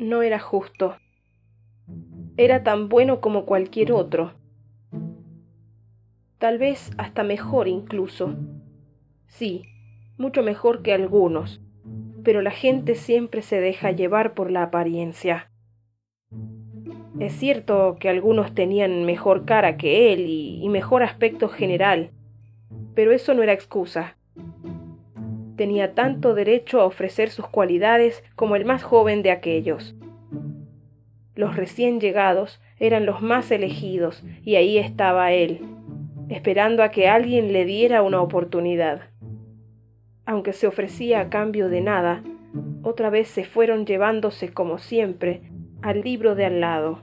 No era justo. Era tan bueno como cualquier otro. Tal vez hasta mejor incluso. Sí, mucho mejor que algunos, pero la gente siempre se deja llevar por la apariencia. Es cierto que algunos tenían mejor cara que él y, mejor aspecto general, pero eso no era excusa. Tenía tanto derecho a ofrecer sus cualidades como el más joven de aquellos. Los recién llegados eran los más elegidos y ahí estaba él, esperando a que alguien le diera una oportunidad. Aunque se ofrecía a cambio de nada, otra vez se fueron llevándose como siempre al libro de al lado.